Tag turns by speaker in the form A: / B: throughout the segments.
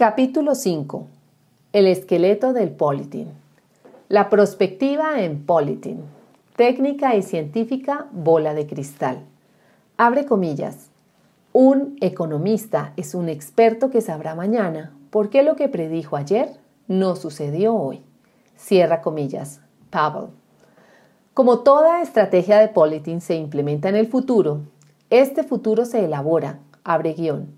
A: Capítulo 5. El esqueleto del Politin. La prospectiva en Politin. Técnica y científica bola de cristal. Abre comillas. Un economista es un experto que sabrá mañana por qué lo que predijo ayer no sucedió hoy. Cierra comillas. Pavel. Como toda estrategia de Politin se implementa en el futuro, este futuro se elabora, abre guion,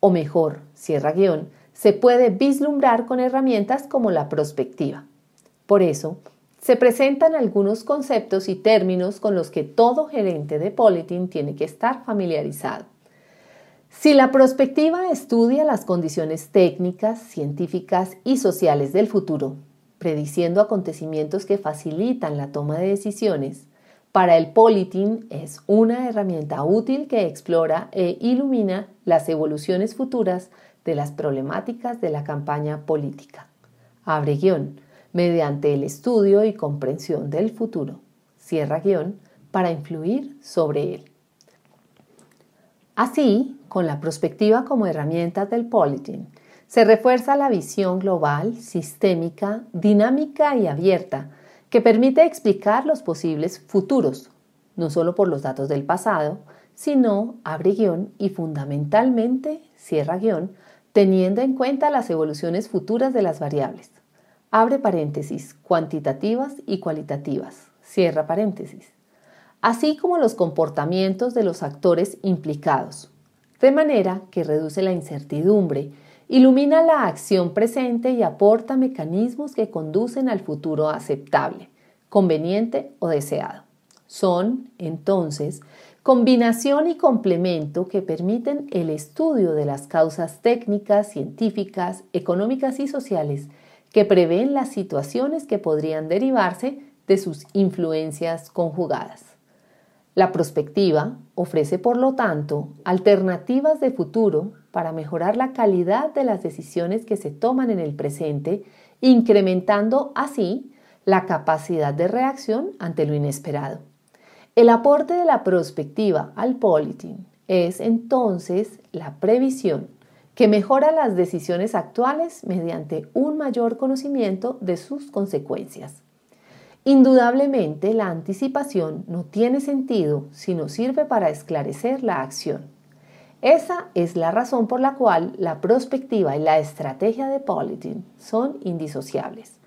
A: o mejor, cierra guion, se puede vislumbrar con herramientas como la prospectiva. Por eso, se presentan algunos conceptos y términos con los que todo gerente de Politin tiene que estar familiarizado. Si la prospectiva estudia las condiciones técnicas, científicas y sociales del futuro, prediciendo acontecimientos que facilitan la toma de decisiones, para el Politin es una herramienta útil que explora e ilumina las evoluciones futuras de las problemáticas de la campaña política. Abre guion, mediante el estudio y comprensión del futuro. Cierra guion, para influir sobre él. Así, con la perspectiva como herramienta del Politin, se refuerza la visión global, sistémica, dinámica y abierta que permite explicar los posibles futuros, no solo por los datos del pasado, sino, abre guion y fundamentalmente, cierra guion, teniendo en cuenta las evoluciones futuras de las variables. Abre paréntesis, cuantitativas y cualitativas. Cierra paréntesis. Así como los comportamientos de los actores implicados, de manera que reduce la incertidumbre, ilumina la acción presente y aporta mecanismos que conducen al futuro aceptable, conveniente o deseado. Son, entonces, combinación y complemento que permiten el estudio de las causas técnicas, científicas, económicas y sociales que prevén las situaciones que podrían derivarse de sus influencias conjugadas. La prospectiva ofrece, por lo tanto, alternativas de futuro para mejorar la calidad de las decisiones que se toman en el presente, incrementando así la capacidad de reacción ante lo inesperado. El aporte de la prospectiva al politin es entonces la previsión que mejora las decisiones actuales mediante un mayor conocimiento de sus consecuencias. Indudablemente la anticipación no tiene sentido si no sirve para esclarecer la acción. Esa es la razón por la cual la prospectiva y la estrategia de Politin son indisociables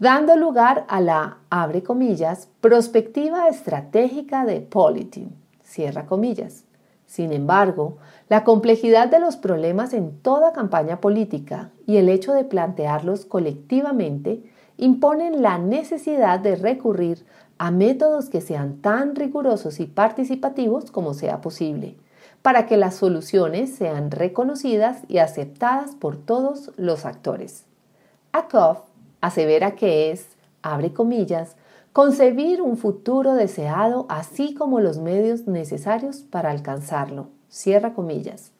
A: dando lugar a la, abre comillas, prospectiva estratégica de Politin, cierra comillas. Sin embargo, la complejidad de los problemas en toda campaña política y el hecho de plantearlos colectivamente imponen la necesidad de recurrir a métodos que sean tan rigurosos y participativos como sea posible, para que las soluciones sean reconocidas y aceptadas por todos los actores. Akoff asevera que es, abre comillas, concebir un futuro deseado así como los medios necesarios para alcanzarlo, cierra comillas,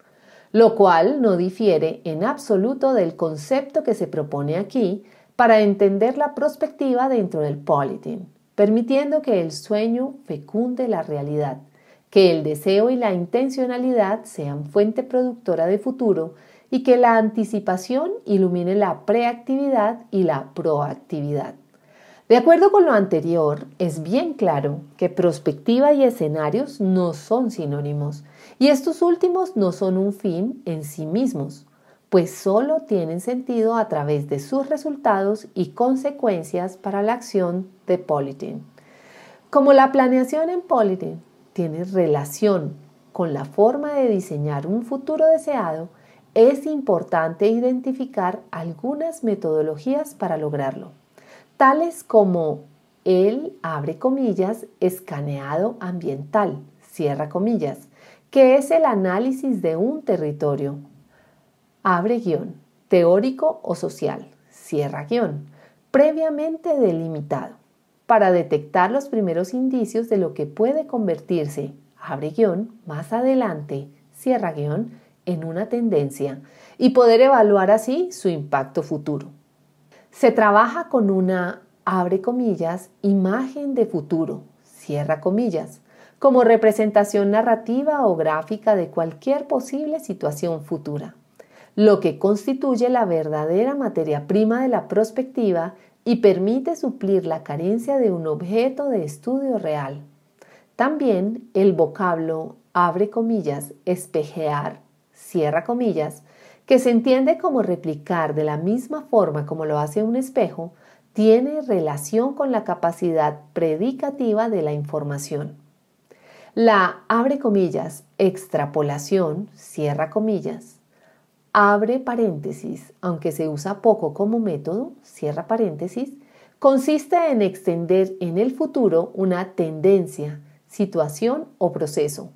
A: lo cual no difiere en absoluto del concepto que se propone aquí para entender la perspectiva dentro del politin, permitiendo que el sueño fecunde la realidad, que el deseo y la intencionalidad sean fuente productora de futuro y que la anticipación ilumine la preactividad y la proactividad. De acuerdo con lo anterior, es bien claro que prospectiva y escenarios no son sinónimos, y estos últimos no son un fin en sí mismos, pues solo tienen sentido a través de sus resultados y consecuencias para la acción de Politin. Como la planeación en Politin tiene relación con la forma de diseñar un futuro deseado, es importante identificar algunas metodologías para lograrlo, tales como el, abre comillas, escaneado ambiental, cierra comillas, que es el análisis de un territorio, abre guion, teórico o social, cierra guion, previamente delimitado, para detectar los primeros indicios de lo que puede convertirse, abre guion, más adelante, cierra guion, en una tendencia y poder evaluar así su impacto futuro. Se trabaja con una, abre comillas, imagen de futuro, cierra comillas, como representación narrativa o gráfica de cualquier posible situación futura, lo que constituye la verdadera materia prima de la prospectiva y permite suplir la carencia de un objeto de estudio real. También el vocablo abre comillas, espejear, cierra comillas, que se entiende como replicar de la misma forma como lo hace un espejo, tiene relación con la capacidad predicativa de la información. La abre comillas, extrapolación, cierra comillas, abre paréntesis, aunque se usa poco como método, cierra paréntesis, consiste en extender en el futuro una tendencia, situación o proceso.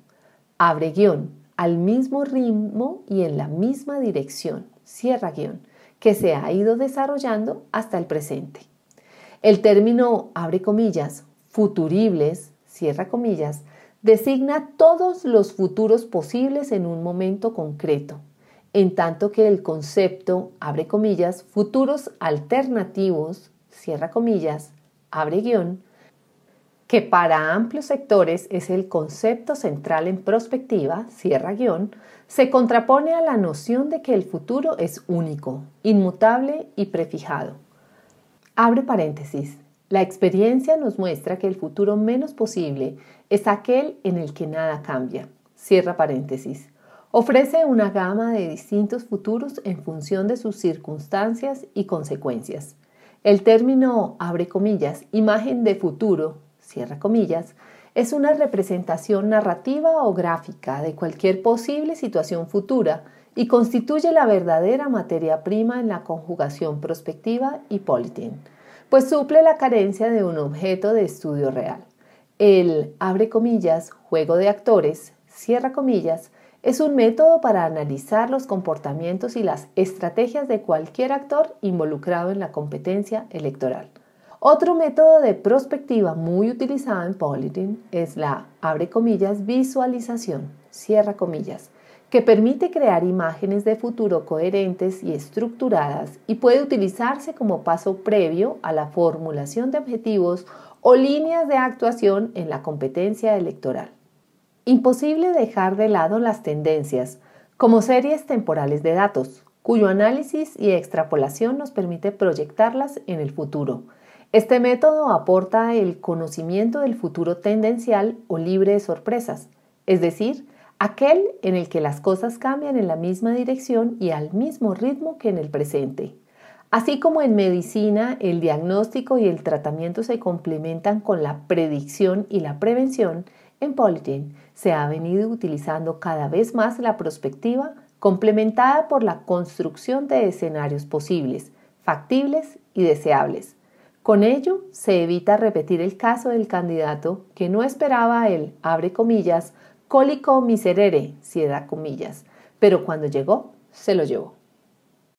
A: Abre guion, al mismo ritmo y en la misma dirección, cierra guion, que se ha ido desarrollando hasta el presente. El término abre comillas, futuribles, cierra comillas, designa todos los futuros posibles en un momento concreto, en tanto que el concepto, abre comillas, futuros alternativos, cierra comillas, abre guion, que para amplios sectores es el concepto central en prospectiva, cierra guion, se contrapone a la noción de que el futuro es único, inmutable y prefijado. Abre paréntesis. La experiencia nos muestra que el futuro menos posible es aquel en el que nada cambia. Cierra paréntesis. Ofrece una gama de distintos futuros en función de sus circunstancias y consecuencias. El término, abre comillas, imagen de futuro, es una representación narrativa o gráfica de cualquier posible situación futura y constituye la verdadera materia prima en la conjugación prospectiva y politin, pues suple la carencia de un objeto de estudio real. El, abre comillas, juego de actores, cierra comillas, es un método para analizar los comportamientos y las estrategias de cualquier actor involucrado en la competencia electoral. Otro método de prospectiva muy utilizado en Politin es la, abre comillas, visualización, cierra comillas, que permite crear imágenes de futuro coherentes y estructuradas y puede utilizarse como paso previo a la formulación de objetivos o líneas de actuación en la competencia electoral. Imposible dejar de lado las tendencias, como series temporales de datos, cuyo análisis y extrapolación nos permite proyectarlas en el futuro. Este método aporta el conocimiento del futuro tendencial o libre de sorpresas, es decir, aquel en el que las cosas cambian en la misma dirección y al mismo ritmo que en el presente. Así como en medicina el diagnóstico y el tratamiento se complementan con la predicción y la prevención, en Politin se ha venido utilizando cada vez más la prospectiva complementada por la construcción de escenarios posibles, factibles y deseables. Con ello se evita repetir el caso del candidato que no esperaba el, abre comillas, cólico miserere, cierra comillas, pero cuando llegó, se lo llevó.